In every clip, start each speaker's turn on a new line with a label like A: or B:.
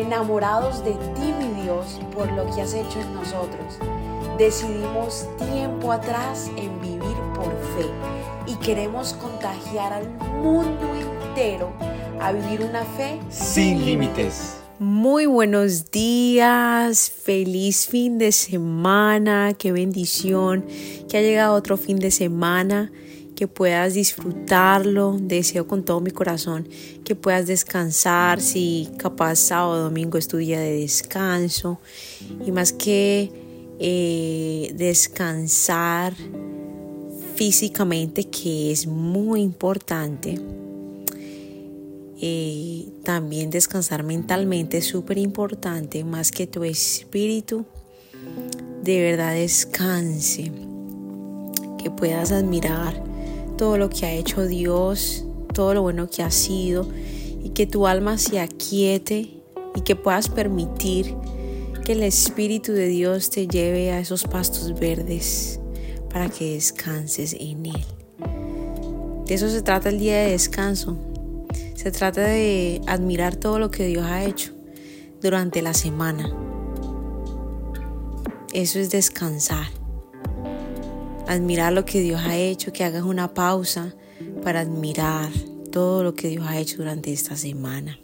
A: enamorados de ti, mi Dios, por lo que has hecho en nosotros. Decidimos tiempo atrás en vivir por fe y queremos contagiar al mundo entero a vivir una fe
B: sin límites.
A: Muy buenos días, feliz fin de semana, qué bendición que ha llegado otro fin de semana, que puedas disfrutarlo, deseo con todo mi corazón que puedas descansar, si capaz sábado domingo es tu día de descanso. Y más que eh, descansar físicamente, que es muy importante, eh, también descansar mentalmente es súper importante, más que tu espíritu de verdad descanse, que puedas admirar todo lo que ha hecho Dios, todo lo bueno que ha sido y que tu alma se aquiete y que puedas permitir que el Espíritu de Dios te lleve a esos pastos verdes para que descanses en Él. De eso se trata el día de descanso, se trata de admirar todo lo que Dios ha hecho durante la semana. Eso es descansar. Admirar lo que Dios ha hecho, que hagas una pausa para admirar todo lo que Dios ha hecho durante esta semana.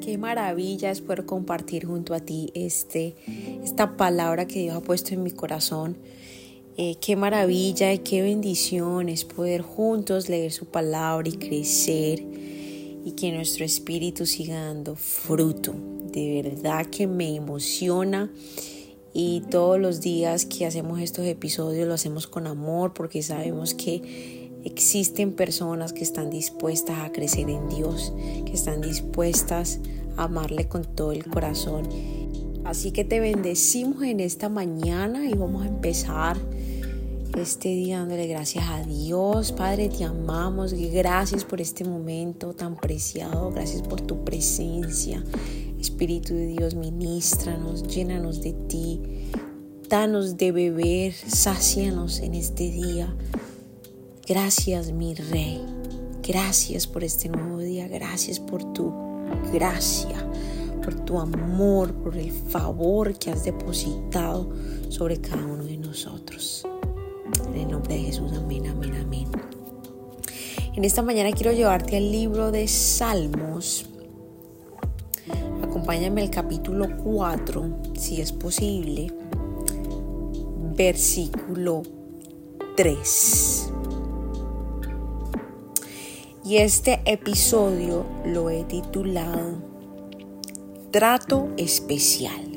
A: Qué maravilla es poder compartir junto a ti este, esta palabra que Dios ha puesto en mi corazón. Eh, qué maravilla y qué bendición es poder juntos leer su palabra y crecer y que nuestro espíritu siga dando fruto. De verdad que me emociona y todos los días que hacemos estos episodios lo hacemos con amor porque sabemos que existen personas que están dispuestas a crecer en Dios, que están dispuestas a amarle con todo el corazón. Así que te bendecimos en esta mañana y vamos a empezar este día dándole gracias a Dios. Padre, te amamos. Gracias por este momento tan preciado. Gracias por tu presencia. Espíritu de Dios, ministranos, llénanos de ti. Danos de beber, sácianos en este día. Gracias, mi Rey. Gracias por este nuevo día. Gracias por tu gracia, por tu amor, por el favor que has depositado sobre cada uno de nosotros. En el nombre de Jesús, amén, amén, amén. En esta mañana quiero llevarte al libro de Salmos. Acompáñame al capítulo 4, si es posible, versículo 3. Y este episodio lo he titulado Trato especial.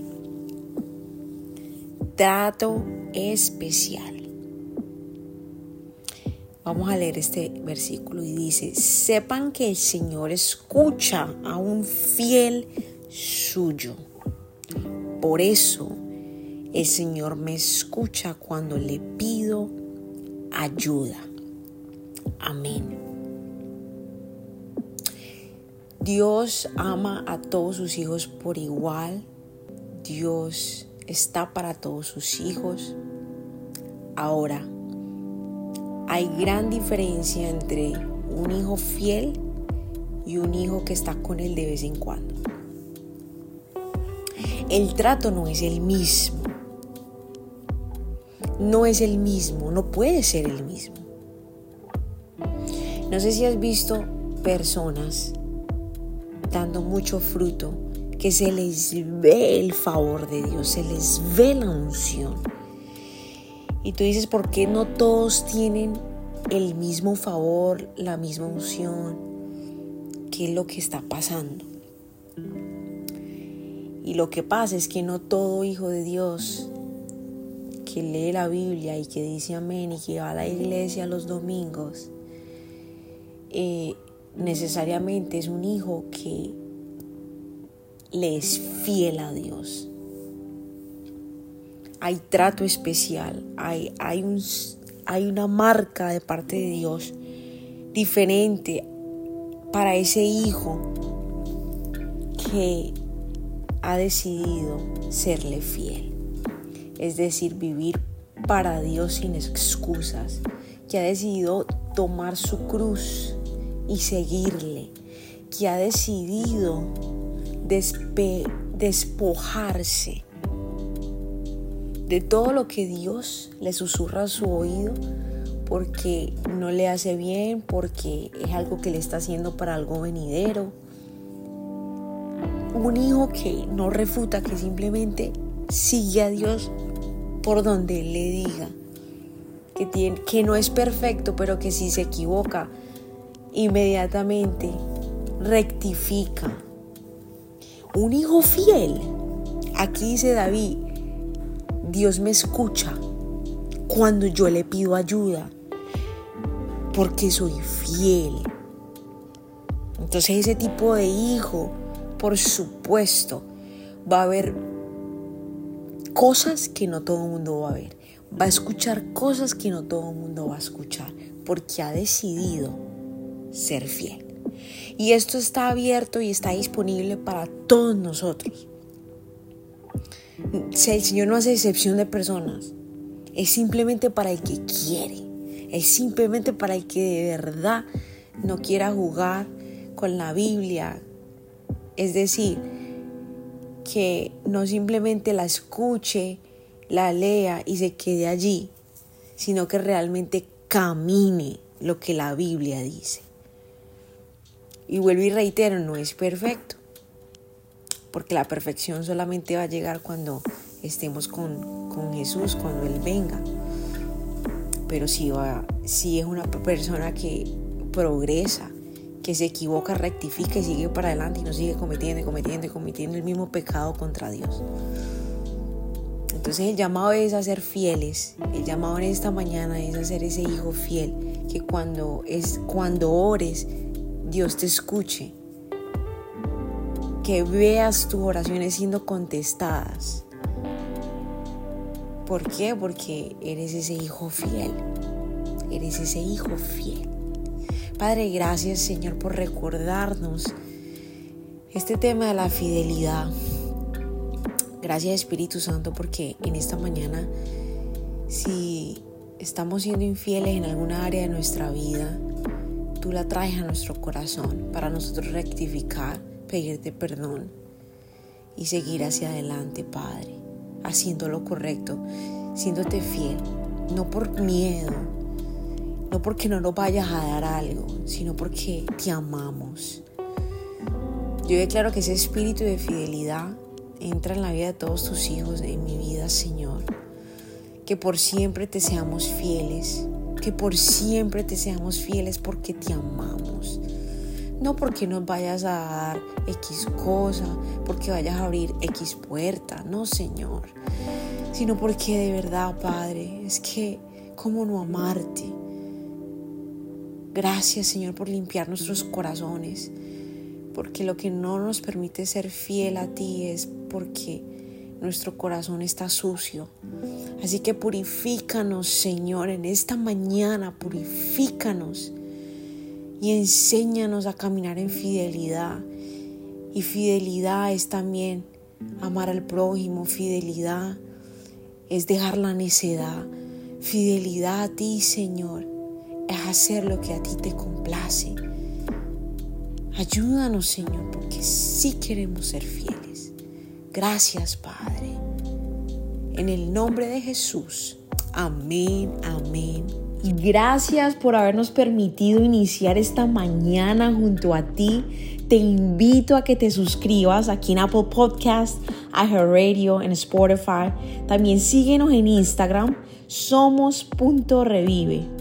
A: Trato especial. Vamos a leer este versículo y dice, sepan que el Señor escucha a un fiel suyo. Por eso el Señor me escucha cuando le pido ayuda. Amén. Dios ama a todos sus hijos por igual. Dios está para todos sus hijos. Ahora, hay gran diferencia entre un hijo fiel y un hijo que está con él de vez en cuando. El trato no es el mismo. No es el mismo, no puede ser el mismo. No sé si has visto personas dando mucho fruto que se les ve el favor de Dios, se les ve la unción y tú dices, ¿por qué no todos tienen el mismo favor, la misma unción? ¿Qué es lo que está pasando? Y lo que pasa es que no todo hijo de Dios que lee la Biblia y que dice amén y que va a la iglesia los domingos, eh, necesariamente es un hijo que le es fiel a Dios. Hay trato especial, hay, hay, un, hay una marca de parte de Dios diferente para ese hijo que ha decidido serle fiel. Es decir, vivir para Dios sin excusas, que ha decidido tomar su cruz y seguirle, que ha decidido despojarse de todo lo que Dios le susurra a su oído porque no le hace bien, porque es algo que le está haciendo para algo venidero. Un hijo que no refuta, que simplemente sigue a Dios por donde Él le diga. Que, tiene, que no es perfecto, pero que si se equivoca, inmediatamente rectifica. Un hijo fiel. Aquí dice David, Dios me escucha cuando yo le pido ayuda porque soy fiel. Entonces ese tipo de hijo, por supuesto, va a ver cosas que no todo el mundo va a ver. Va a escuchar cosas que no todo el mundo va a escuchar, porque ha decidido ser fiel. Y esto está abierto y está disponible para todos nosotros. El Señor no hace excepción de personas. Es simplemente para el que quiere es simplemente para el que de verdad no quiera jugar con la Biblia. Es decir, que no simplemente la escuche, la lea y se quede allí, sino que realmente camine lo que la Biblia dice. Y vuelvo y reitero, no es perfecto, porque la perfección solamente va a llegar cuando estemos con, con Jesús, cuando Él venga pero si, va, si es una persona que progresa, que se equivoca, rectifica y sigue para adelante y no sigue cometiendo, cometiendo cometiendo el mismo pecado contra Dios. Entonces el llamado es a ser fieles. El llamado en esta mañana es a ser ese hijo fiel que cuando es cuando ores Dios te escuche. Que veas tus oraciones siendo contestadas. ¿Por qué? Porque eres ese hijo fiel. Eres ese hijo fiel. Padre, gracias Señor por recordarnos este tema de la fidelidad. Gracias Espíritu Santo porque en esta mañana, si estamos siendo infieles en alguna área de nuestra vida, tú la traes a nuestro corazón para nosotros rectificar, pedirte perdón y seguir hacia adelante, Padre haciendo lo correcto, siéndote fiel, no por miedo, no porque no nos vayas a dar algo, sino porque te amamos. Yo declaro que ese espíritu de fidelidad entra en la vida de todos tus hijos, en mi vida, Señor. Que por siempre te seamos fieles, que por siempre te seamos fieles porque te amamos no porque nos vayas a dar X cosa, porque vayas a abrir X puerta, no Señor, sino porque de verdad, Padre, es que, ¿cómo no amarte? Gracias, Señor, por limpiar nuestros corazones, porque lo que no nos permite ser fiel a ti es porque nuestro corazón está sucio. Así que purifícanos, Señor, en esta mañana, purifícanos y enséñanos a caminar en fidelidad. Y fidelidad es también amar al prójimo, fidelidad es dejar la necedad. Fidelidad a ti, Señor, es hacer lo que a ti te complace. Ayúdanos, Señor, porque sí queremos ser fieles. Gracias, Padre. En el nombre de Jesús. Amén, amén Gracias por habernos permitido iniciar esta mañana junto a ti. Te invito a que te suscribas aquí en Apple Podcast, Radio, en Spotify. También síguenos en Instagram, somos.revive.